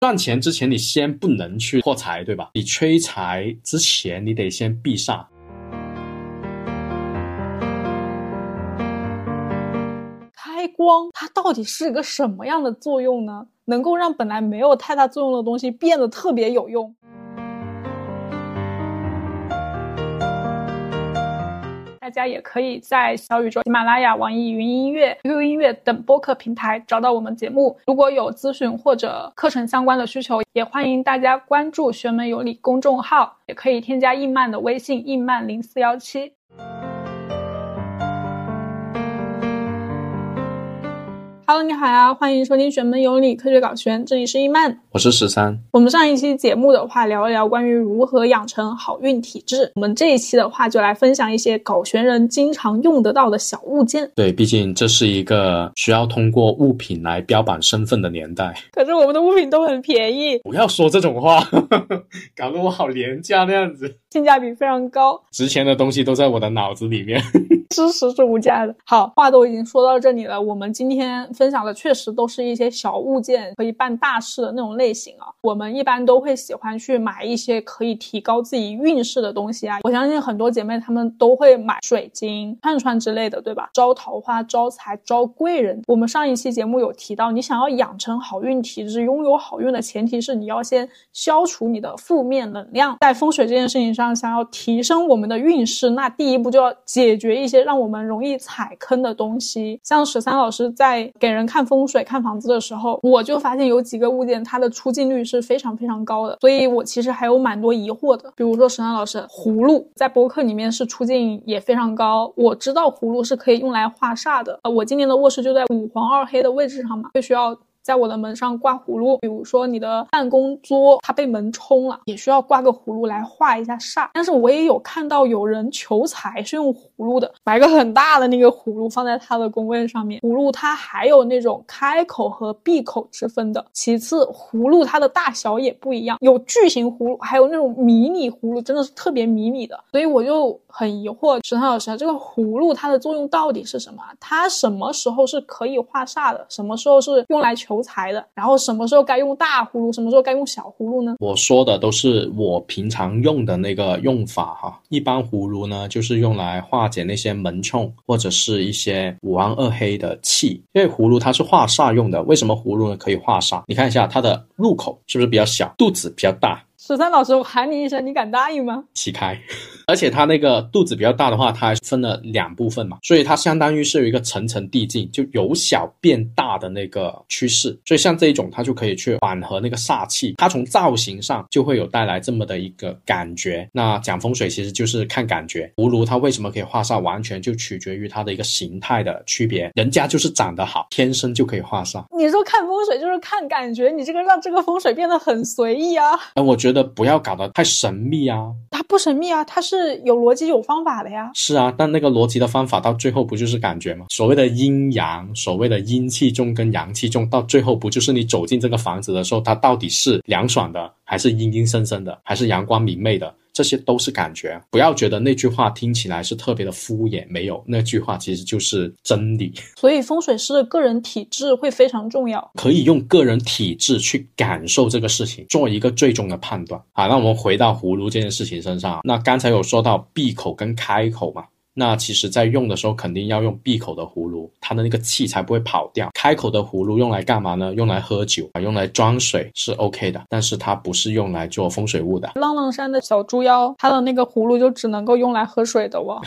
赚钱之前，你先不能去破财，对吧？你催财之前，你得先避煞。开光它到底是一个什么样的作用呢？能够让本来没有太大作用的东西变得特别有用？大家也可以在小宇宙、喜马拉雅、网易云音乐、QQ 音乐等播客平台找到我们节目。如果有咨询或者课程相关的需求，也欢迎大家关注“学门有理”公众号，也可以添加印曼的微信“印曼零四幺七”。Hello，你好呀，欢迎收听《玄门有理科学搞玄》，这里是易曼，我是十三。我们上一期节目的话，聊一聊关于如何养成好运体质。我们这一期的话，就来分享一些搞玄人经常用得到的小物件。对，毕竟这是一个需要通过物品来标榜身份的年代。可是我们的物品都很便宜，不要说这种话，搞得我好廉价那样子。性价比非常高，值钱的东西都在我的脑子里面。知识是无价的。好，话都已经说到这里了，我们今天分享的确实都是一些小物件，可以办大事的那种类型啊。我们一般都会喜欢去买一些可以提高自己运势的东西啊。我相信很多姐妹她们都会买水晶、串串之类的，对吧？招桃花、招财、招贵人。我们上一期节目有提到，你想要养成好运体质，拥有好运的前提是你要先消除你的负面能量。在风水这件事情上，想要提升我们的运势，那第一步就要解决一些。让我们容易踩坑的东西，像十三老师在给给人看风水、看房子的时候，我就发现有几个物件它的出镜率是非常非常高的，所以我其实还有蛮多疑惑的。比如说十三老师，葫芦在博客里面是出镜也非常高，我知道葫芦是可以用来化煞的，呃，我今年的卧室就在五黄二黑的位置上嘛，就需要。在我的门上挂葫芦，比如说你的办公桌它被门冲了，也需要挂个葫芦来化一下煞。但是我也有看到有人求财是用葫芦的，买个很大的那个葫芦放在他的工位上面。葫芦它还有那种开口和闭口之分的。其次，葫芦它的大小也不一样，有巨型葫芦，还有那种迷你葫芦，真的是特别迷你的。所以我就很疑惑，石涛老师，这个葫芦它的作用到底是什么？它什么时候是可以化煞的？什么时候是用来求？求财的，然后什么时候该用大葫芦，什么时候该用小葫芦呢？我说的都是我平常用的那个用法哈。一般葫芦呢，就是用来化解那些门冲或者是一些五黄二黑的气，因为葫芦它是化煞用的。为什么葫芦呢可以化煞？你看一下它的入口是不是比较小，肚子比较大？十三老师，我喊你一声，你敢答应吗？起开。而且它那个肚子比较大的话，它还分了两部分嘛，所以它相当于是有一个层层递进，就由小变大的那个趋势。所以像这一种，它就可以去缓和那个煞气，它从造型上就会有带来这么的一个感觉。那讲风水其实就是看感觉，葫芦它为什么可以化煞，完全就取决于它的一个形态的区别。人家就是长得好，天生就可以化煞。你说看风水就是看感觉，你这个让这个风水变得很随意啊。哎，我觉得不要搞得太神秘啊。它不神秘啊，它是。是有逻辑有方法的呀，是啊，但那个逻辑的方法到最后不就是感觉吗？所谓的阴阳，所谓的阴气重跟阳气重，到最后不就是你走进这个房子的时候，它到底是凉爽的，还是阴阴森森的，还是阳光明媚的？这些都是感觉，不要觉得那句话听起来是特别的敷衍，没有那句话其实就是真理。所以风水师的个人体质会非常重要，可以用个人体质去感受这个事情，做一个最终的判断。好，那我们回到葫芦这件事情身上，那刚才有说到闭口跟开口嘛。那其实，在用的时候肯定要用闭口的葫芦，它的那个气才不会跑掉。开口的葫芦用来干嘛呢？用来喝酒啊，用来装水是 OK 的，但是它不是用来做风水物的。浪浪山的小猪妖，它的那个葫芦就只能够用来喝水的哦。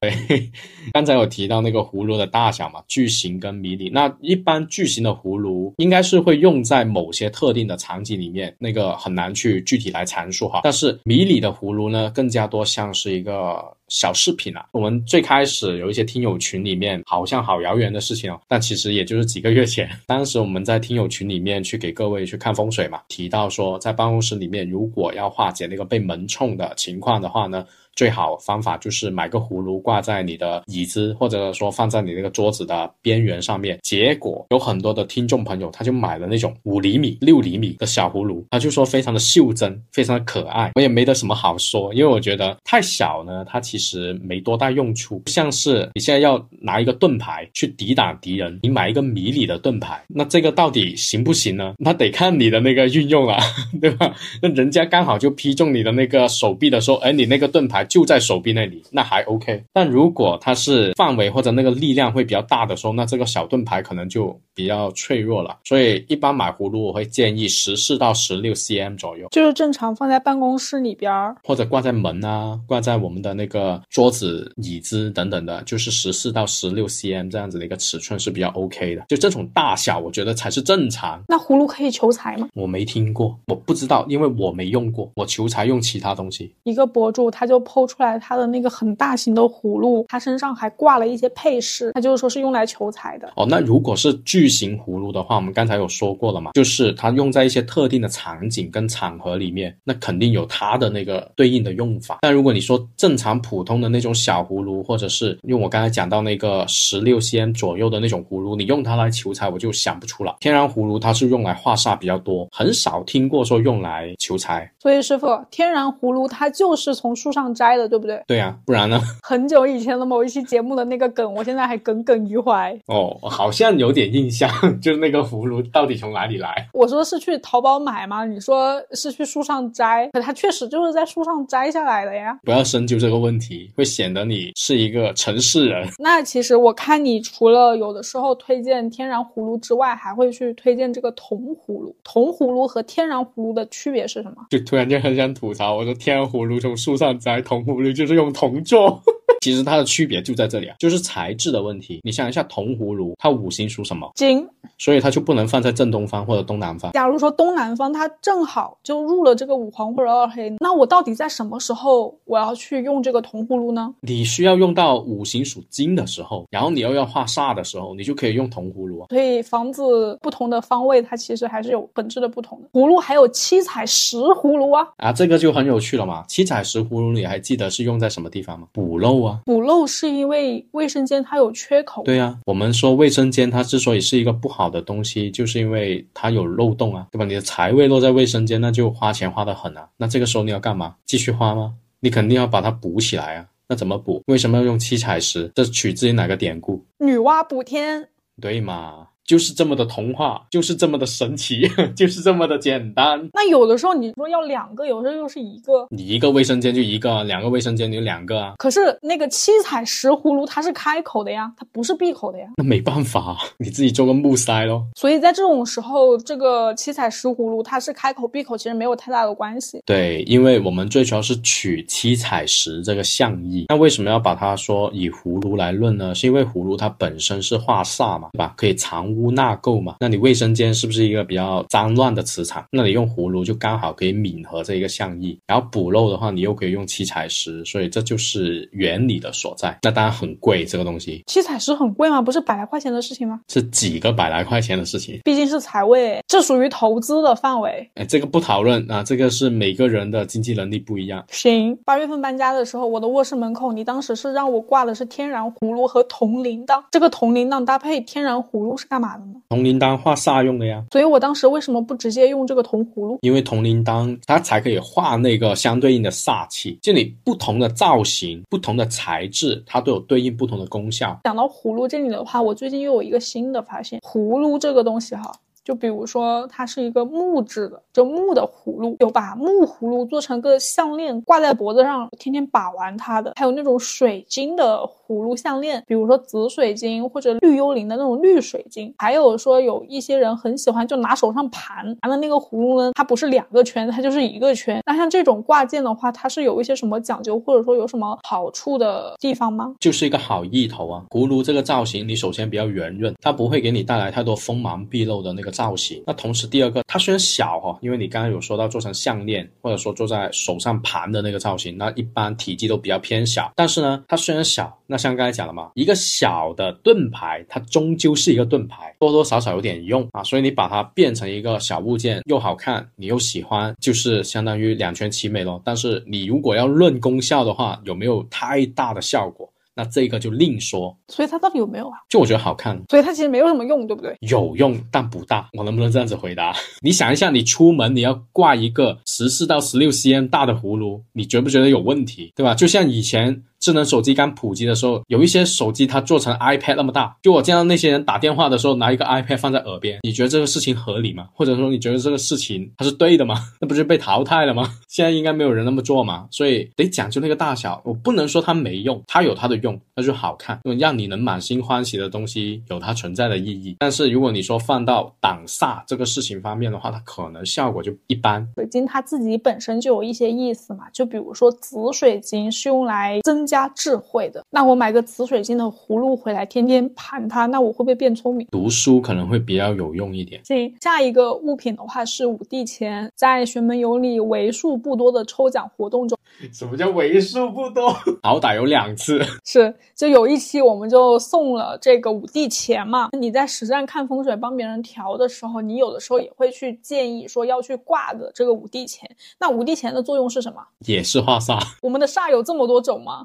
对，刚才有提到那个葫芦的大小嘛，巨型跟迷你。那一般巨型的葫芦应该是会用在某些特定的场景里面，那个很难去具体来阐述哈。但是迷你的葫芦呢，更加多像是一个。小饰品啊，我们最开始有一些听友群里面，好像好遥远的事情哦，但其实也就是几个月前，当时我们在听友群里面去给各位去看风水嘛，提到说在办公室里面，如果要化解那个被门冲的情况的话呢。最好方法就是买个葫芦挂在你的椅子，或者说放在你那个桌子的边缘上面。结果有很多的听众朋友他就买了那种五厘米、六厘米的小葫芦，他就说非常的袖珍，非常的可爱。我也没得什么好说，因为我觉得太小呢，它其实没多大用处。像是你现在要拿一个盾牌去抵挡敌人，你买一个迷你的盾牌，那这个到底行不行呢？那得看你的那个运用了，对吧？那人家刚好就劈中你的那个手臂的时候，哎，你那个盾牌就在手臂那里，那还 OK。但如果它是范围或者那个力量会比较大的时候，那这个小盾牌可能就比较脆弱了。所以一般买葫芦，我会建议十四到十六 cm 左右，就是正常放在办公室里边儿，或者挂在门啊，挂在我们的那个桌子、椅子等等的，就是十四到十六 cm 这样子的一个尺寸是比较 OK 的。就这种大小，我觉得才是正常。那葫芦可以求财吗？我没听过，我不知道，因为我没用过。我求财用其他东西。一个博主他就剖出来他的那个很大型的葫芦，他身上还挂了一些配饰，他就是说是用来求财的。哦，那如果是巨型葫芦的话，我们刚才有说过了嘛，就是它用在一些特定的场景跟场合里面，那肯定有它的那个对应的用法。但如果你说正常普通的那种小葫芦，或者是用我刚才讲到那个十六 cm 左右的那种葫芦，你用它来求财，我就想不出了。天然葫芦它是用来化煞比较多，很少听过说用来求财。所以师傅，天然葫芦它就是从树上摘的，对不对？对呀、不然呢？很久以前的某一期节目的那个梗，我现在还耿耿于怀。哦，好像有点印象，就是那个葫芦到底从哪里来？我说是去淘宝买吗？你说是去树上摘，可它确实就是在树上摘下来的呀。不要深究这个问题，会显得你是一个城市人。那其实我看你除了有的时候推荐天然葫芦之外，还会去推荐这个铜葫芦。铜葫芦和天然葫芦的区别是什么？就突然间很想吐槽，我说天然葫芦从树上摘，铜葫芦就是用铜做。其实它的区别就在这里啊，就是材质的问题。你想一下，铜葫芦它五行属什么？金。所以它就不能放在正东方或者东南方。假如说东南方它正好就入了这个五黄或者二黑，那我到底在什么时候我要去用这个铜葫芦呢？你需要用到五行属金的时候，然后你又要化煞的时候，你就可以用铜葫芦啊。所以房子不同的方位，它其实还是有本质的不同的。葫芦还有七彩石葫芦啊，啊，这个就很有趣了嘛。七彩石葫芦你还记得是用在什么地方吗？补漏啊。补漏是因为卫生间它有缺口。对呀、我们说卫生间它之所以是一个不好的东西，就是因为它有漏洞啊，对吧？你的财位落在卫生间，那就花钱花得很啊。那这个时候你要干嘛？继续花吗？你肯定要把它补起来啊。那怎么补？为什么要用七彩石？这取自于哪个典故？女娲补天。对嘛？就是这么的童话，就是这么的神奇，就是这么的简单。那有的时候你说要两个，有时候又是一个。你一个卫生间就一个，两个卫生间就两个啊。可是那个七彩石葫芦它是开口的呀，它不是闭口的呀。那没办法，你自己做个木塞咯。所以在这种时候，这个七彩石葫芦它是开口闭口，其实没有太大的关系。对，因为我们最主要是取七彩石这个象意。那为什么要把它说以葫芦来论呢？是因为葫芦它本身是化煞嘛，对吧？可以藏污纳垢嘛。那你卫生间是不是一个比较脏乱的磁场？那你用葫芦就刚好可以泯合这一个象意。然后补漏的话，你又可以用七彩石，所以这就是原理的所在。那当然很贵，这个东西七彩石很贵吗？不是百来块钱的事情吗？是几个百来块钱的事情。毕竟是财位，这属于投资的范围。哎，这个不讨论啊，这个是每个人的经济能力不一样。行，八月份搬家的时候，我的卧室门口，你当时是让我挂的是天然葫芦和铜铃铛。这个铜铃铛搭配天然葫芦是干嘛的呢？铜铃铛画煞用的呀，所以我当时为什么不直接用这个铜葫芦？因为铜铃铛它才可以画那个相对应的煞气。这里不同的造型、不同的材质，它都有对应不同的功效。讲到葫芦这里的话，我最近又有一个新的发现，葫芦这个东西哈。就比如说，它是一个木质的，就木的葫芦，有把木葫芦做成个项链挂在脖子上，天天把玩它的；还有那种水晶的葫芦项链，比如说紫水晶或者绿幽灵的那种绿水晶。还有说有一些人很喜欢就拿手上盘盘的那个葫芦呢，它不是两个圈，它就是一个圈。那像这种挂件的话，它是有一些什么讲究，或者说有什么好处的地方吗？就是一个好意头啊。葫芦这个造型，你首先比较圆润，它不会给你带来太多锋芒毕露的那个造型。那同时第二个，它虽然小哈，因为你刚刚有说到做成项链，或者说做在手上盘的那个造型，那一般体积都比较偏小。但是呢，它虽然小，那像刚才讲了嘛，一个小的盾牌，它终究是一个盾牌，多多少少有点用啊。所以你把它变成一个小物件，又好看，你又喜欢，就是相当于两全其美咯。但是你如果要论功效的话，有没有太大的效果？那这个就另说。所以它到底有没有啊？就我觉得好看，所以它其实没有什么用，对不对？有用但不大。我能不能这样子回答？你想一下，你出门你要挂一个十四到十六 cm 大的葫芦，你觉不觉得有问题？对吧？就像以前。智能手机刚普及的时候，有一些手机它做成 iPad 那么大，就我见到那些人打电话的时候拿一个 iPad 放在耳边，你觉得这个事情合理吗？或者说你觉得这个事情它是对的吗？那不是被淘汰了吗？现在应该没有人那么做嘛，所以得讲究那个大小。我不能说它没用，它有它的用，那就好看，让你能满心欢喜的东西有它存在的意义。但是如果你说放到挡煞这个事情方面的话，它可能效果就一般。水晶它自己本身就有一些意思嘛，就比如说紫水晶是用来增。加智慧的，那我买个紫水晶的葫芦回来，天天盘它，那我会不会变聪明？读书可能会比较有用一点。行，下一个物品的话是五帝钱，在玄门有里为数不多的抽奖活动中，什么叫为数不多？好歹有两次，是就有一期我们就送了这个五帝钱嘛。你在实战看风水帮别人调的时候，你有的时候也会去建议说要去挂的这个五帝钱。那五帝钱的作用是什么？也是化煞。我们的煞有这么多种吗？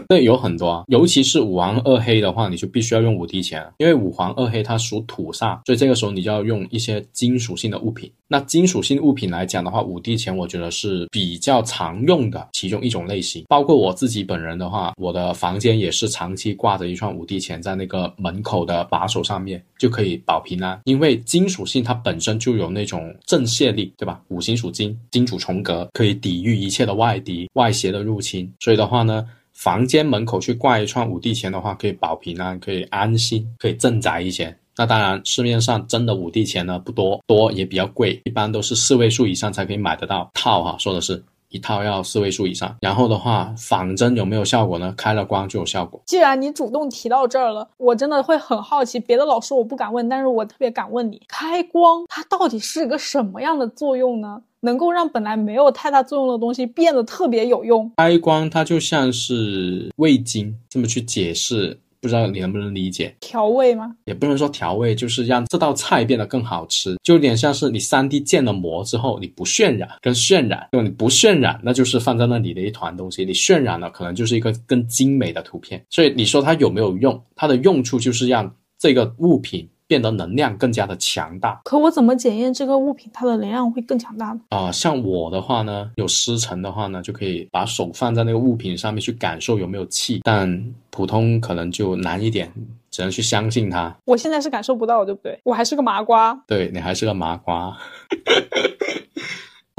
对，有很多，尤其是五黄二黑的话，你就必须要用五帝钱，因为五黄二黑它属土煞，所以这个时候你就要用一些金属性的物品。那金属性物品来讲的话，五帝钱我觉得是比较常用的其中一种类型。包括我自己本人的话，我的房间也是长期挂着一串五帝钱在那个门口的把手上面，就可以保平安。因为金属性它本身就有那种正泄力，对吧？五行属金，金主重格，可以抵御一切的外敌、外邪的入侵。所以的话呢。房间门口去挂一串五帝钱的话，可以保平安，可以安心，可以镇宅一些。那当然，市面上真的五帝钱呢不多，多也比较贵，一般都是四位数以上才可以买得到套哈。说的是一套要四位数以上。然后的话，仿真有没有效果呢？开了光就有效果。既然你主动提到这儿了，我真的会很好奇。别的老师我不敢问，但是我特别敢问你，开光它到底是个什么样的作用呢？能够让本来没有太大作用的东西变得特别有用。开光它就像是味精，这么去解释，不知道你能不能理解？调味吗？也不能说调味，就是让这道菜变得更好吃，就有点像是你三 D 建了模之后，你不渲染跟渲染，就你不渲染，那就是放在那里的一团东西；你渲染了，可能就是一个更精美的图片。所以你说它有没有用？它的用处就是让这个物品。变得能量更加的强大，可我怎么检验这个物品它的能量会更强大呢？啊，像我的话呢，有师承的话呢，就可以把手放在那个物品上面去感受有没有气，但普通可能就难一点，只能去相信它。我现在是感受不到，对不对？我还是个麻瓜。对你还是个麻瓜。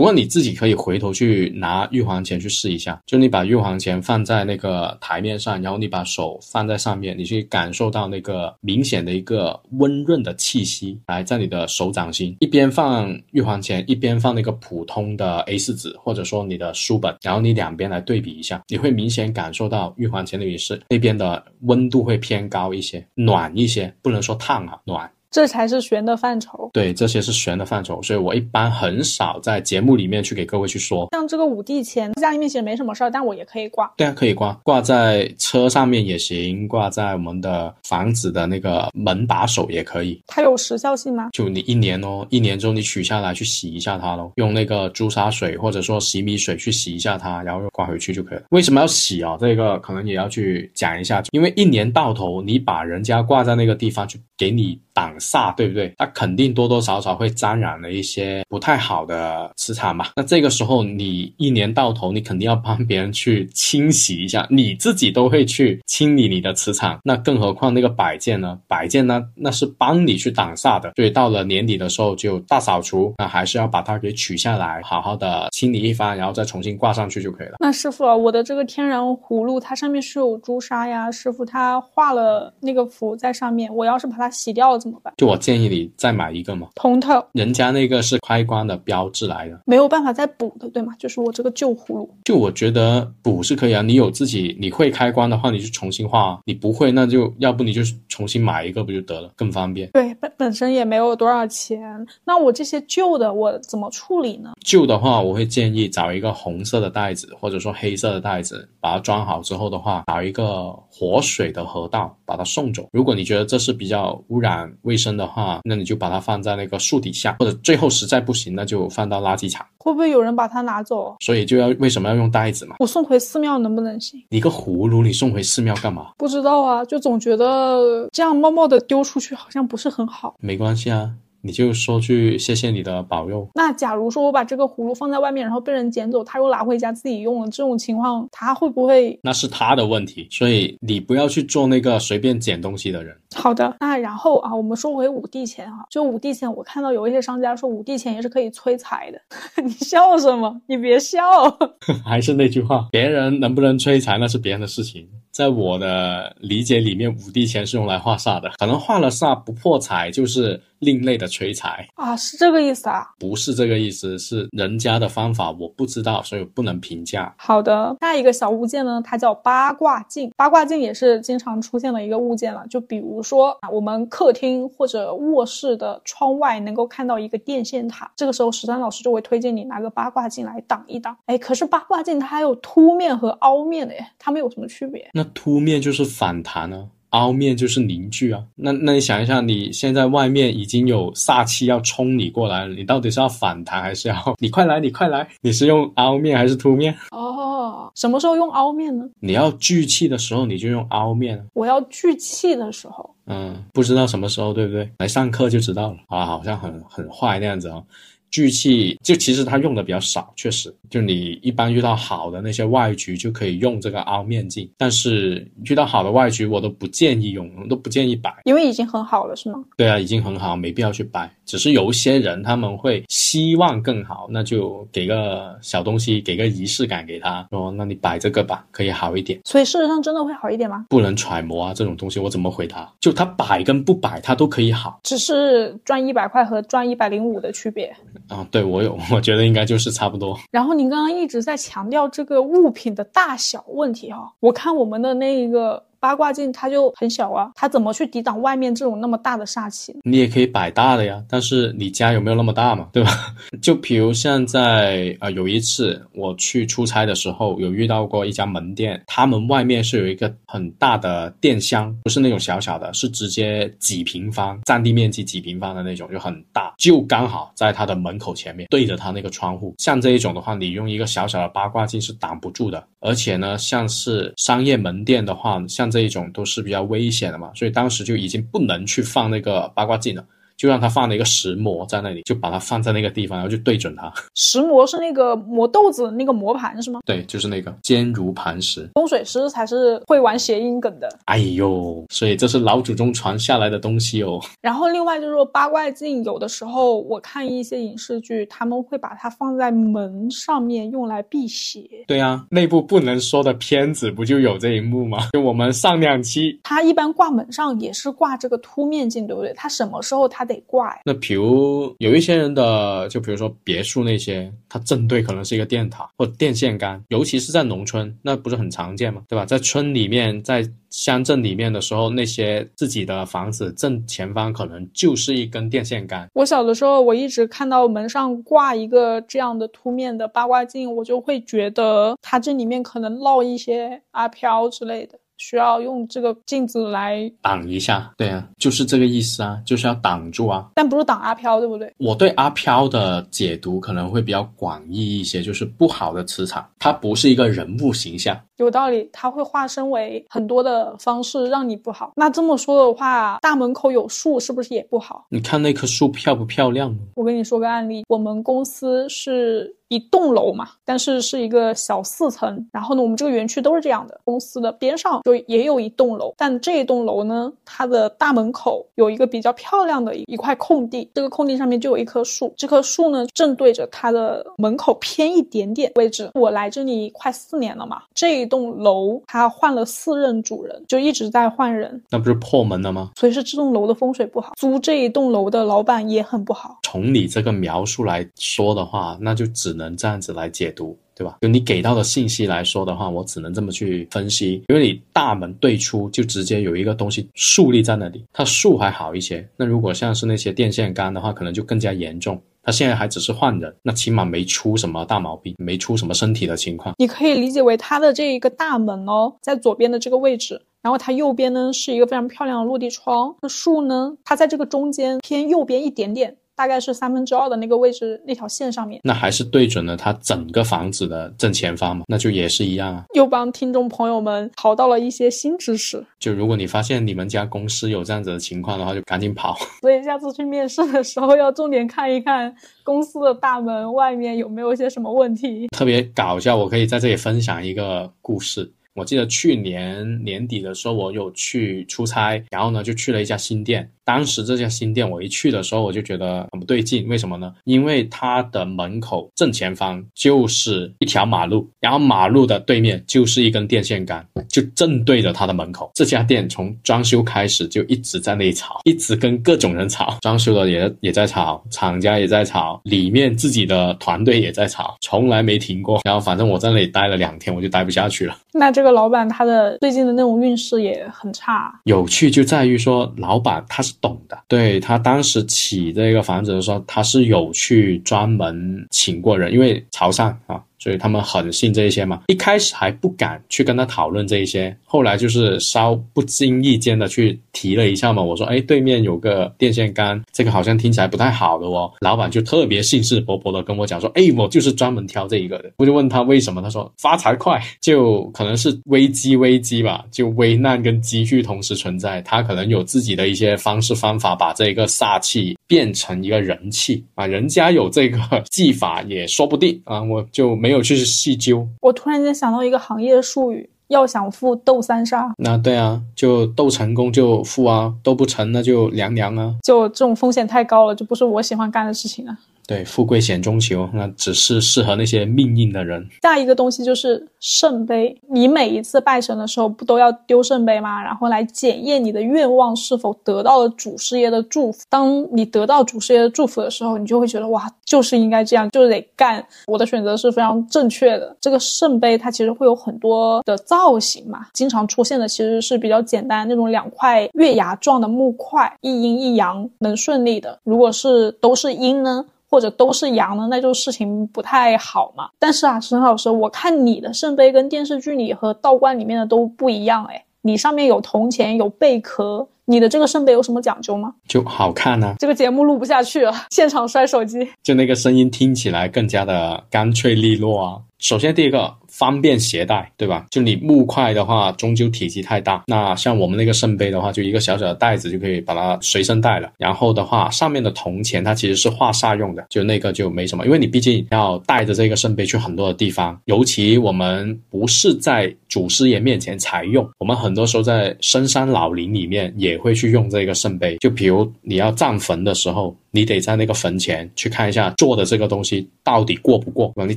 不过你自己可以回头去拿玉皇钱去试一下，就你把玉皇钱放在那个台面上，然后你把手放在上面，你去感受到那个明显的一个温润的气息，来在你的手掌心，一边放玉皇钱，一边放那个普通的 A4 纸，或者说你的书本，然后你两边来对比一下，你会明显感受到玉皇钱那边是那边的温度会偏高一些，暖一些，不能说烫啊，暖。这才是玄的范畴，对，这些是玄的范畴，所以我一般很少在节目里面去给各位去说。像这个五帝钱，家里面其实没什么事儿，但我也可以挂。对啊，可以挂，挂在车上面也行，挂在我们的房子的那个门把手也可以。它有时效性吗？就你一年哦，一年之后你取下来去洗一下它喽，用那个朱砂水或者说洗米水去洗一下它，然后又挂回去就可以了。为什么要洗啊？这个可能也要去讲一下，因为一年到头你把人家挂在那个地方去给你。挡煞对不对？它肯定多多少少会沾染了一些不太好的磁场嘛。那这个时候你一年到头，你肯定要帮别人去清洗一下，你自己都会去清理你的磁场，那更何况那个摆件呢？摆件呢，那是帮你去挡煞的。所以到了年底的时候就大扫除，那还是要把它给取下来，好好的清理一番，然后再重新挂上去就可以了。那师傅，我的这个天然葫芦，它上面是有朱砂呀，师傅他画了那个符在上面，我要是把它洗掉了。怎么办？就我建议你再买一个嘛，通透，人家那个是开关的标志来的。没有办法再补的，对吗？就是我这个旧葫芦。就我觉得补是可以啊，你有自己你会开关的话，你就重新画；你不会，那就要不你就重新买一个不就得了，更方便。对，本本身也没有多少钱，那我这些旧的我怎么处理呢？旧的话，我会建议找一个红色的袋子，或者说黑色的袋子，把它装好之后的话，找一个活水的河道把它送走。如果你觉得这是比较污染卫生的话，那你就把它放在那个树底下，或者最后实在不行，那就放到垃圾场。会不会有人把它拿走？所以就要为什么要用袋子嘛？我送回寺庙能不能行？你个葫芦你送回寺庙干嘛？不知道啊，就总觉得这样冒冒的丢出去好像不是很好。没关系啊。你就说句谢谢你的保佑。那假如说我把这个葫芦放在外面，然后被人捡走，他又拿回家自己用了，这种情况他会不会？那是他的问题，所以你不要去做那个随便捡东西的人。好的，那然后啊，我们说回五帝钱哈，就五帝钱，我看到有一些商家说五帝钱也是可以催财的，你笑什么？你别笑。还是那句话，别人能不能催财那是别人的事情，在我的理解里面，五帝钱是用来化煞的，可能化了煞不破财就是。另类的催财啊，是这个意思啊？不是这个意思，是人家的方法，我不知道，所以不能评价。好的，下一个小物件呢，它叫八卦镜。八卦镜也是经常出现的一个物件了。就比如说啊，我们客厅或者卧室的窗外能够看到一个电线塔，这个时候十三老师就会推荐你拿个八卦镜来挡一挡。哎，可是八卦镜它还有凸面和凹面的耶，它们有什么区别？那凸面就是反弹呢？凹面就是凝聚啊，那那你想一下，你现在外面已经有煞气要冲你过来了，你到底是要反弹还是要 你快来，你快来？你是用凹面还是凸面？哦，什么时候用凹面呢？你要聚气的时候你就用凹面。我要聚气的时候，嗯，不知道什么时候，对不对？来上课就知道了啊，好像很很坏那样子哦。聚气就其实它用的比较少，确实，就你一般遇到好的那些外局就可以用这个凹面镜，但是遇到好的外局我都不建议用，都不建议摆，因为已经很好了，是吗？对啊，已经很好，没必要去摆。只是有一些人他们会希望更好，那就给个小东西，给个仪式感给他，说那你摆这个吧，可以好一点。所以事实上真的会好一点吗？不能揣摩啊，这种东西我怎么回答？就他摆跟不摆他都可以好，只是赚一百块和赚一百零五的区别。啊，对我有，我觉得应该就是差不多。然后您刚刚一直在强调这个物品的大小问题哈，我看我们的那个。八卦镜它就很小啊，它怎么去抵挡外面这种那么大的煞气？你也可以摆大的呀，但是你家有没有那么大嘛，对吧？就比如像在啊有一次我去出差的时候，有遇到过一家门店，他们外面是有一个很大的电箱，不是那种小小的，是直接几平方占地面积几平方的那种，就很大，就刚好在他的门口前面对着他那个窗户。像这一种的话，你用一个小小的八卦镜是挡不住的，而且呢，像是商业门店的话，像这一种都是比较危险的嘛，所以当时就已经不能去放那个八卦镜了。就让他放了一个石磨在那里，就把它放在那个地方，然后就对准它。石磨是那个磨豆子那个磨盘是吗？对，就是那个坚如磐石。风水师才是会玩谐音梗的。哎呦，所以这是老祖宗传下来的东西哦。然后另外就是说八卦镜，有的时候我看一些影视剧，他们会把它放在门上面用来辟邪。对啊，内部不能说的片子不就有这一幕吗？就我们上两期，它一般挂门上也是挂这个凸面镜，对不对？它什么时候它得？得挂。那比如有一些人的，就比如说别墅那些，它正对可能是一个电塔或电线杆，尤其是在农村，那不是很常见吗？对吧？在村里面，在乡镇里面的时候，那些自己的房子正前方可能就是一根电线杆。我小的时候，我一直看到门上挂一个这样的凸面的八卦镜，我就会觉得它这里面可能烙一些阿飘之类的。需要用这个镜子来挡一下，对啊，就是这个意思啊，就是要挡住啊。但不是挡阿飘，对不对？我对阿飘的解读可能会比较广义一些，就是不好的磁场，它不是一个人物形象。有道理，它会化身为很多的方式让你不好。那这么说的话，大门口有树是不是也不好？你看那棵树漂不漂亮？我跟你说个案例，我们公司是。一栋楼嘛，但是是一个小四层。然后呢，我们这个园区都是这样的。公司的边上就也有一栋楼，但这一栋楼呢，它的大门口有一个比较漂亮的一块空地。这个空地上面就有一棵树，这棵树呢正对着它的门口偏一点点位置。我来这里快四年了嘛，这一栋楼它换了四任主人，就一直在换人，那不是破门了吗？所以是这栋楼的风水不好，租这一栋楼的老板也很不好。从你这个描述来说的话，那就只能这样子来解读。对吧？就你给到的信息来说的话，我只能这么去分析。因为你大门对出，就直接有一个东西竖立在那里，它竖还好一些。那如果像是那些电线杆的话，可能就更加严重。他现在还只是换人，那起码没出什么大毛病，没出什么身体的情况。你可以理解为他的这一个大门哦，在左边的这个位置，然后它右边呢是一个非常漂亮的落地窗。那树呢，它在这个中间偏右边一点点。大概是三分之二的那个位置那条线上面，那还是对准了它整个房子的正前方嘛？那就也是一样啊。又帮听众朋友们淘到了一些新知识。就如果你发现你们家公司有这样子的情况的话，就赶紧跑。所以下次去面试的时候要重点看一看公司的大门外面有没有一些什么问题。特别搞笑，我可以在这里分享一个故事。我记得去年年底的时候，我有去出差，然后呢就去了一家新店。当时这家新店我一去的时候，我就觉得很不对劲。为什么呢？因为它的门口正前方就是一条马路，然后马路的对面就是一根电线杆，就正对着它的门口。这家店从装修开始就一直在那里吵，一直跟各种人吵，装修的也也在吵，厂家也在吵，里面自己的团队也在吵，从来没停过。然后反正我在那里待了两天，我就待不下去了。那这个老板他的最近的那种运势也很差。有趣就在于说，老板他是。懂的，对他当时起这个房子的时候，他是有去专门请过人，因为潮汕啊。所以他们很信这一些嘛，一开始还不敢去跟他讨论这一些，后来就是稍不经意间的去提了一下嘛。我说，哎，对面有个电线杆，这个好像听起来不太好的哦。老板就特别兴致勃勃的跟我讲说，哎，我就是专门挑这一个的。我就问他为什么，他说发财快，就可能是危机危机吧，就危难跟机遇同时存在，他可能有自己的一些方式方法，把这个煞气变成一个人气啊，人家有这个技法也说不定啊，我就没。有去细究，我突然间想到一个行业术语，要想富斗三杀。那对啊，就斗成功就富啊，斗不成那就凉凉啊。就这种风险太高了，就不是我喜欢干的事情啊。对，富贵险中求，那只是适合那些命硬的人。下一个东西就是圣杯，你每一次拜神的时候不都要丢圣杯吗？然后来检验你的愿望是否得到了祖师爷的祝福。当你得到祖师爷的祝福的时候，你就会觉得哇，就是应该这样，就得干。我的选择是非常正确的。这个圣杯它其实会有很多的造型嘛，经常出现的其实是比较简单那种两块月牙状的木块，一阴一阳能顺利的。如果是都是阴呢？或者都是阳的，那就事情不太好嘛。但是啊，沈老师，我看你的圣杯跟电视剧里和道观里面的都不一样哎，你上面有铜钱，有贝壳，你的这个圣杯有什么讲究吗？就好看呢。这个节目录不下去了，现场摔手机。就那个声音听起来更加的干脆利落啊。首先第一个。方便携带，对吧？就你木块的话，终究体积太大。那像我们那个圣杯的话，就一个小小的袋子就可以把它随身带了。然后的话，上面的铜钱它其实是化煞用的，就那个就没什么，因为你毕竟要带着这个圣杯去很多的地方，尤其我们不是在祖师爷面前才用，我们很多时候在深山老林里面也会去用这个圣杯。就比如你要葬坟的时候。你得在那个坟前去看一下做的这个东西到底过不过，你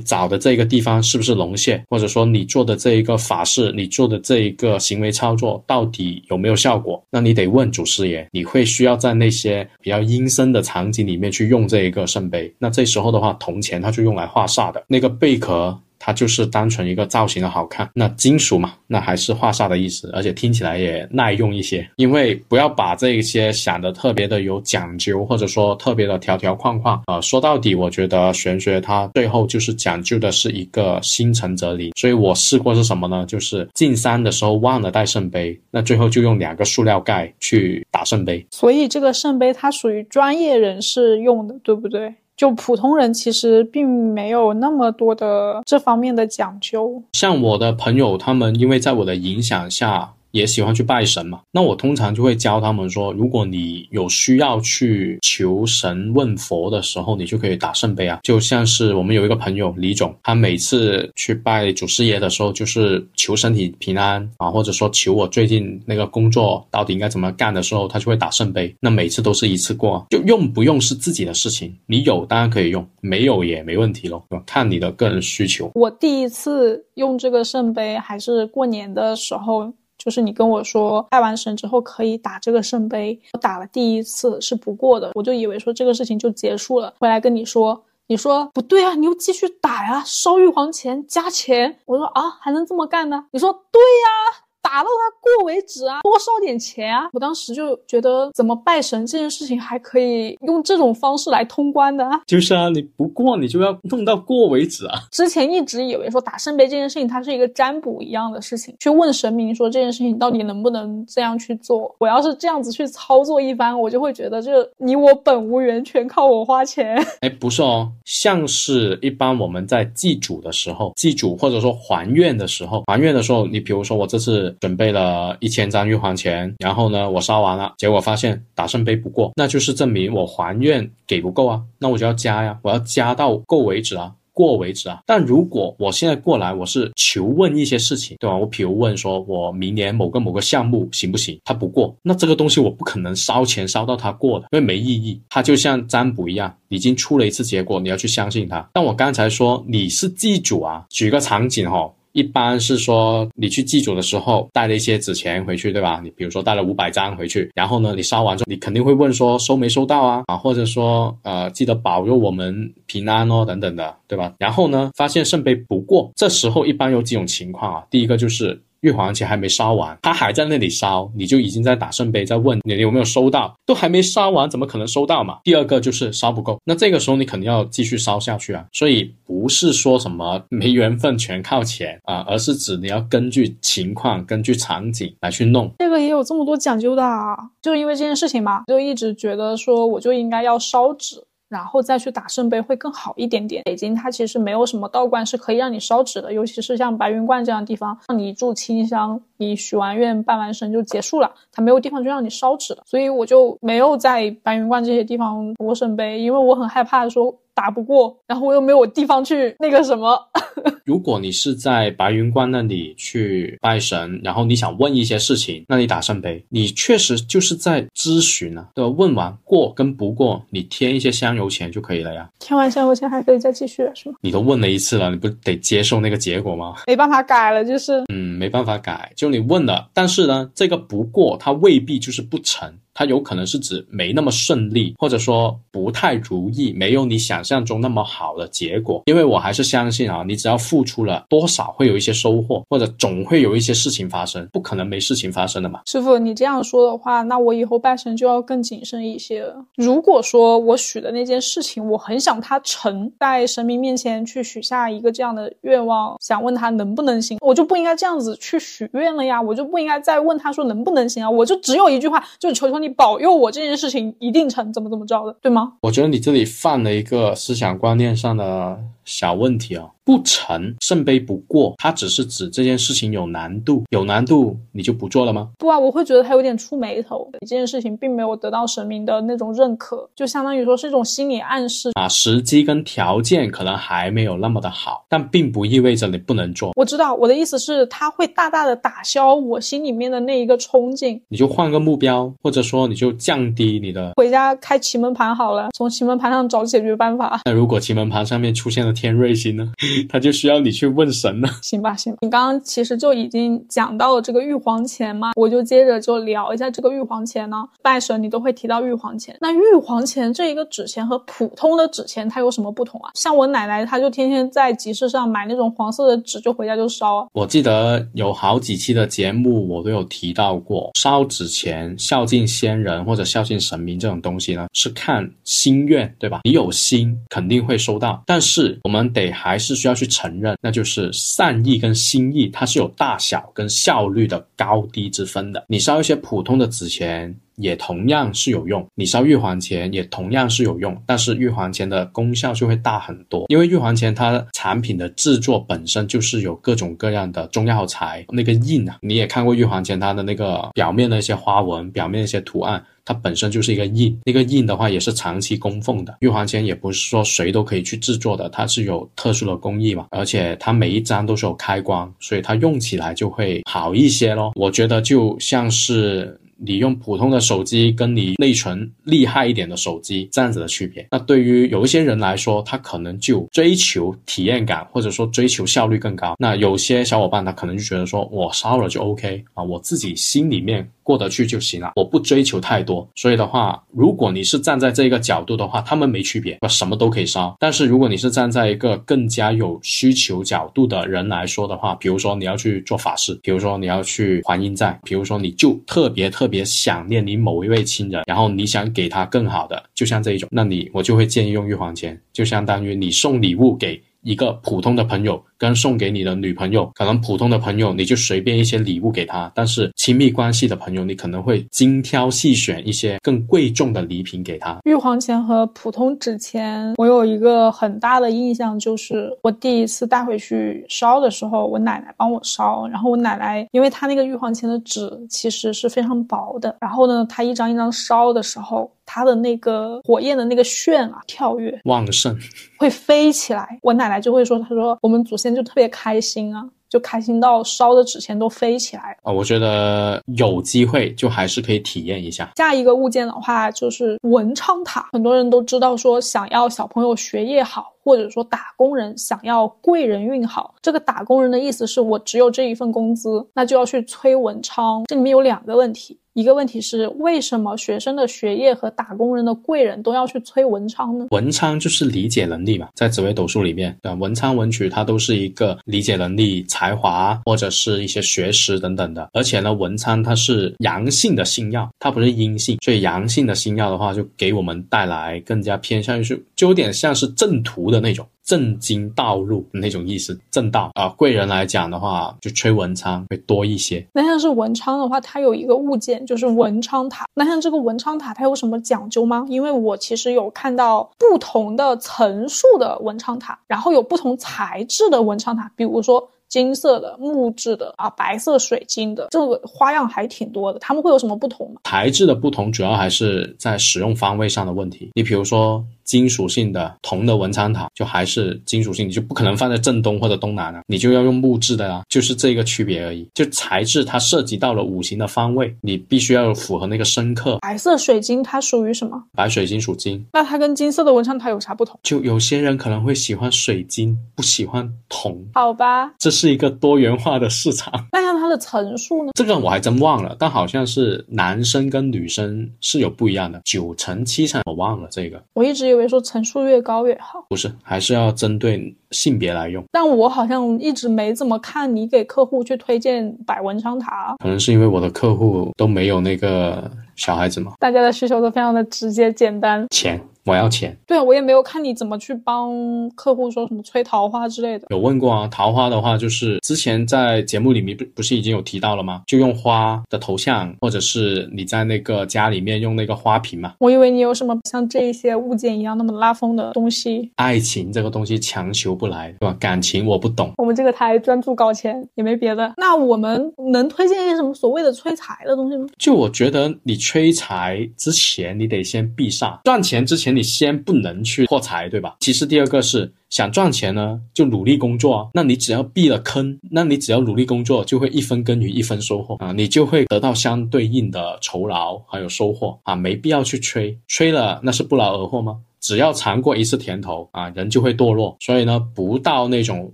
找的这个地方是不是龙蟹，或者说你做的这一个法事，你做的这一个行为操作到底有没有效果？那你得问祖师爷，你会需要在那些比较阴森的场景里面去用这一个圣杯。那这时候的话，铜钱它就用来化煞的，那个贝壳。它就是单纯一个造型的好看，那金属嘛，那还是化煞的意思，而且听起来也耐用一些。因为不要把这些想的特别的有讲究，或者说特别的条条框框啊。说到底，我觉得玄学它最后就是讲究的是一个心诚则灵。所以我试过是什么呢？就是进山的时候忘了带圣杯，那最后就用两个塑料盖去打圣杯。所以这个圣杯它属于专业人士用的，对不对？就普通人其实并没有那么多的这方面的讲究。像我的朋友，他们因为在我的影响下。也喜欢去拜神嘛。那我通常就会教他们说，如果你有需要去求神问佛的时候，你就可以打圣杯啊。就像是我们有一个朋友李总，他每次去拜祖师爷的时候，就是求身体平安啊，或者说求我最近那个工作到底应该怎么干的时候，他就会打圣杯。那每次都是一次过，就用不用是自己的事情，你有当然可以用，没有也没问题咯，看你的个人需求。我第一次用这个圣杯还是过年的时候，就是你跟我说拜完神之后可以打这个圣杯，我打了第一次是不过的，我就以为说这个事情就结束了，回来跟你说，你说不对啊，你又继续打呀，烧玉皇钱加钱，我说啊还能这么干呢？你说对呀。打到他过为止啊，多烧点钱啊！我当时就觉得，怎么拜神这件事情还可以用这种方式来通关的？就是啊，你不过你就要弄到过为止啊！之前一直以为说打圣杯这件事情，它是一个占卜一样的事情，去问神明说这件事情到底能不能这样去做。我要是这样子去操作一番，我就会觉得这你我本无缘，全靠我花钱。哎，不是哦，像是一般我们在祭祖的时候，祭祖或者说还愿的时候，还愿的时候，你比如说我这次。准备了一千张玉皇钱，然后呢，我烧完了，结果发现打圣杯不过，那就是证明我还愿给不够啊，那我就要加呀，我要加到够为止啊，过为止啊。但如果我现在过来，我是求问一些事情，对吧？我比如问说，我明年某个某个项目行不行？他不过，那这个东西我不可能烧钱烧到他过的，因为没意义。它就像占卜一样，已经出了一次结果，你要去相信它。但我刚才说你是祭主啊，举个场景哈。一般是说，你去祭祖的时候带了一些纸钱回去，对吧？你比如说带了五百张回去，然后呢，你烧完之后，你肯定会问说收没收到啊？啊，或者说呃，记得保佑我们平安哦，等等的，对吧？然后呢，发现圣杯不过，这时候一般有几种情况啊。第一个就是。玉皇钱还没烧完，他还在那里烧，你就已经在打圣杯，在问你有没有收到，都还没烧完，怎么可能收到嘛？第二个就是烧不够，那这个时候你肯定要继续烧下去啊。所以不是说什么没缘分全靠钱啊，而是指你要根据情况、根据场景来去弄。这个也有这么多讲究的啊，就因为这件事情嘛，就一直觉得说我就应该要烧纸。然后再去打圣杯会更好一点点。北京它其实没有什么道观是可以让你烧纸的，尤其是像白云观这样的地方，让你住清香，你许完愿、拜完神就结束了，它没有地方就让你烧纸的。所以我就没有在白云观这些地方过圣杯，因为我很害怕说。打不过，然后我又没有地方去那个什么。如果你是在白云观那里去拜神，然后你想问一些事情，那你打圣杯，你确实就是在咨询啊，对吧？问完过跟不过，你添一些香油钱就可以了呀。添完香油钱还可以再继续是吗？你都问了一次了，你不得接受那个结果吗？没办法改了，就是嗯，没办法改，就你问了，但是呢，这个不过它未必就是不成。它有可能是指没那么顺利，或者说不太如意，没有你想象中那么好的结果。因为我还是相信啊，你只要付出了多少，会有一些收获，或者总会有一些事情发生，不可能没事情发生的嘛。师傅，你这样说的话，那我以后拜神就要更谨慎一些了。如果说我许的那件事情，我很想它成，在神明面前去许下一个这样的愿望，想问他能不能行，我就不应该这样子去许愿了呀，我就不应该再问他说能不能行啊，我就只有一句话，就是求求你。保佑我这件事情一定成，怎么怎么着的，对吗？我觉得你这里犯了一个思想观念上的小问题哦。不成圣杯不过，它只是指这件事情有难度，有难度你就不做了吗？不啊，我会觉得他有点触眉头。这件事情并没有得到神明的那种认可，就相当于说是一种心理暗示啊。时机跟条件可能还没有那么的好，但并不意味着你不能做。我知道我的意思是，它会大大的打消我心里面的那一个冲劲。你就换个目标，或者说你就降低你的回家开奇门盘好了，从奇门盘上找解决办法。那如果奇门盘上面出现了天瑞星呢？他就需要你去问神了。行吧，行吧。你刚刚其实就已经讲到了这个玉皇钱嘛，我就接着就聊一下这个玉皇钱呢。拜神你都会提到玉皇钱，那玉皇钱这一个纸钱和普通的纸钱它有什么不同啊？像我奶奶，她就天天在集市上买那种黄色的纸，就回家就烧。我记得有好几期的节目我都有提到过，烧纸钱孝敬先人或者孝敬神明这种东西呢，是看心愿，对吧？你有心肯定会收到，但是我们得还是需要去承认，那就是善意跟心意，它是有大小跟效率的高低之分的。你烧一些普通的纸钱。也同样是有用，你烧玉皇钱也同样是有用，但是玉皇钱的功效就会大很多，因为玉皇钱它产品的制作本身就是有各种各样的中药材，那个印啊，你也看过玉皇钱它的那个表面的一些花纹，表面一些图案，它本身就是一个印，那个印的话也是长期供奉的。玉皇钱也不是说谁都可以去制作的，它是有特殊的工艺嘛，而且它每一张都是有开光，所以它用起来就会好一些咯。我觉得就像是。你用普通的手机跟你内存厉害一点的手机这样子的区别，那对于有一些人来说，他可能就追求体验感，或者说追求效率更高。那有些小伙伴他可能就觉得说，我烧了就 OK 啊，我自己心里面。过得去就行了，我不追求太多。所以的话，如果你是站在这个角度的话，他们没区别，什么都可以烧。但是如果你是站在一个更加有需求角度的人来说的话，比如说你要去做法事，比如说你要去还阴债，比如说你就特别特别想念你某一位亲人，然后你想给他更好的，就像这一种，那你我就会建议用玉皇钱，就相当于你送礼物给。一个普通的朋友跟送给你的女朋友，可能普通的朋友你就随便一些礼物给他，但是亲密关系的朋友，你可能会精挑细选一些更贵重的礼品给他。玉皇钱和普通纸钱，我有一个很大的印象，就是我第一次带回去烧的时候，我奶奶帮我烧，然后我奶奶因为她那个玉皇钱的纸其实是非常薄的，然后呢，她一张一张烧的时候。它的那个火焰的那个炫啊，跳跃旺盛，会飞起来。我奶奶就会说：“她说我们祖先就特别开心啊，就开心到烧的纸钱都飞起来啊。”我觉得有机会就还是可以体验一下。下一个物件的话就是文昌塔，很多人都知道说，想要小朋友学业好，或者说打工人想要贵人运好，这个打工人的意思是我只有这一份工资，那就要去催文昌。这里面有两个问题。一个问题是，为什么学生的学业和打工人的贵人都要去催文昌呢？文昌就是理解能力嘛，在紫微斗数里面，对文昌文曲它都是一个理解能力、才华或者是一些学识等等的。而且呢，文昌它是阳性的星耀，它不是阴性，所以阳性的星耀的话，就给我们带来更加偏向于是，就有点像是正途的那种。正经道路那种意思，正道啊。贵人来讲的话，就吹文昌会多一些。那像是文昌的话，它有一个物件就是文昌塔。那像这个文昌塔，它有什么讲究吗？因为我其实有看到不同的层数的文昌塔，然后有不同材质的文昌塔，比如说。金色的、木质的啊，白色水晶的，这个花样还挺多的。它们会有什么不同吗？材质的不同，主要还是在使用方位上的问题。你比如说金属性的铜的文昌塔，就还是金属性，你就不可能放在正东或者东南啊，你就要用木质的啊，就是这个区别而已。就材质它涉及到了五行的方位，你必须要符合那个生克。白色水晶它属于什么？白水晶属金。那它跟金色的文昌塔有啥不同？就有些人可能会喜欢水晶，不喜欢铜。好吧，这是一个多元化的市场。那像它的层数呢？这个我还真忘了，但好像是男生跟女生是有不一样的，九层、七层，我忘了这个。我一直以为说层数越高越好，不是，还是要针对性别来用。但我好像一直没怎么看你给客户去推荐百文昌塔，可能是因为我的客户都没有那个小孩子嘛。大家的需求都非常的直接简单，钱。我要钱，对啊，我也没有看你怎么去帮客户说什么催桃花之类的。有问过啊，桃花的话，就是之前在节目里面不不是已经有提到了吗？就用花的头像，或者是你在那个家里面用那个花瓶嘛。我以为你有什么像这一些物件一样那么拉风的东西。爱情这个东西强求不来，对吧？感情我不懂。我们这个台专注搞钱，也没别的。那我们能推荐一些什么所谓的催财的东西吗？就我觉得你催财之前，你得先避煞，赚钱之前。你先不能去破财，对吧？其实第二个是想赚钱呢，就努力工作啊。那你只要避了坑，那你只要努力工作，就会一分耕耘一分收获啊，你就会得到相对应的酬劳还有收获啊，没必要去吹，吹了那是不劳而获吗？只要尝过一次甜头啊，人就会堕落。所以呢，不到那种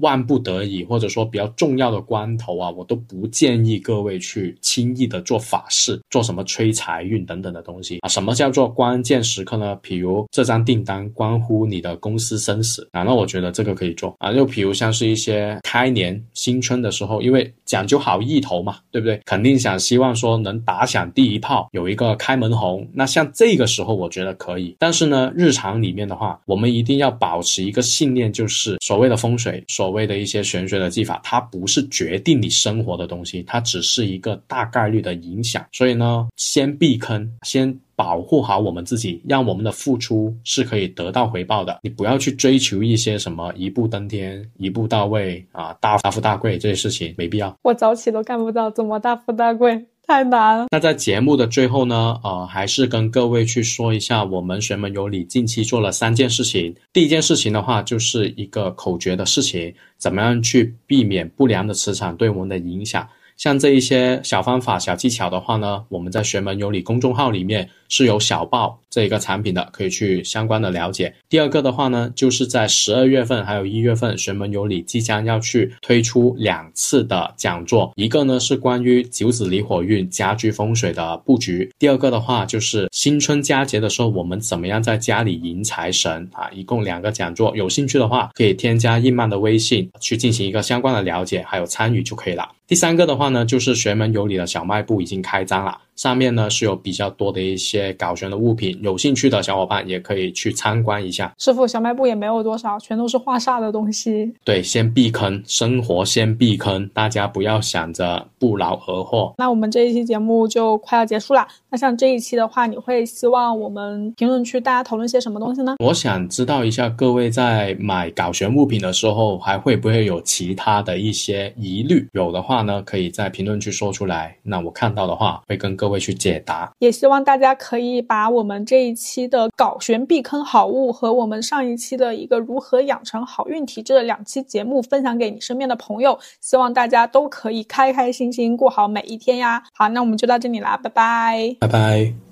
万不得已或者说比较重要的关头啊，我都不建议各位去轻易的做法事，做什么催财运等等的东西啊。什么叫做关键时刻呢？比如这张订单关乎你的公司生死啊，那我觉得这个可以做啊。又比如像是一些开年新春的时候，因为讲究好意头嘛，对不对？肯定想希望说能打响第一炮，有一个开门红。那像这个时候，我觉得可以。但是呢，日常。里面的话，我们一定要保持一个信念，就是所谓的风水，所谓的一些玄学的技法，它不是决定你生活的东西，它只是一个大概率的影响。所以呢，先避坑，先保护好我们自己，让我们的付出是可以得到回报的。你不要去追求一些什么一步登天、一步到位啊，大大富大贵这些事情，没必要。我早起都干不到，怎么大富大贵？太难了。那在节目的最后呢，呃，还是跟各位去说一下，我们玄门有理近期做了三件事情。第一件事情的话，就是一个口诀的事情，怎么样去避免不良的磁场对我们的影响。像这一些小方法、小技巧的话呢，我们在玄门有理公众号里面是有小报这一个产品的，可以去相关的了解。第二个的话呢，就是在十二月份还有一月份，玄门有礼即将要去推出两次的讲座，一个呢是关于九子离火运家居风水的布局，第二个的话就是新春佳节的时候我们怎么样在家里迎财神啊，一共两个讲座，有兴趣的话可以添加印曼的微信去进行一个相关的了解，还有参与就可以了。第三个的话呢，就是玄门有礼的小卖部已经开张了。上面呢是有比较多的一些搞玄的物品，有兴趣的小伙伴也可以去参观一下。师傅，小卖部也没有多少，全都是画煞的东西。对，先避坑，生活先避坑，大家不要想着不劳而获。那我们这一期节目就快要结束了。那像这一期的话，你会希望我们评论区大家讨论些什么东西呢？我想知道一下各位在买搞玄物品的时候，还会不会有其他的一些疑虑？有的话呢，可以在评论区说出来。那我看到的话，会跟各各位去解答，也希望大家可以把我们这一期的搞玄避坑好物和我们上一期的一个如何养成好运体质的两期节目分享给你身边的朋友，希望大家都可以开开心心过好每一天呀。好，那我们就到这里啦，拜拜，拜拜。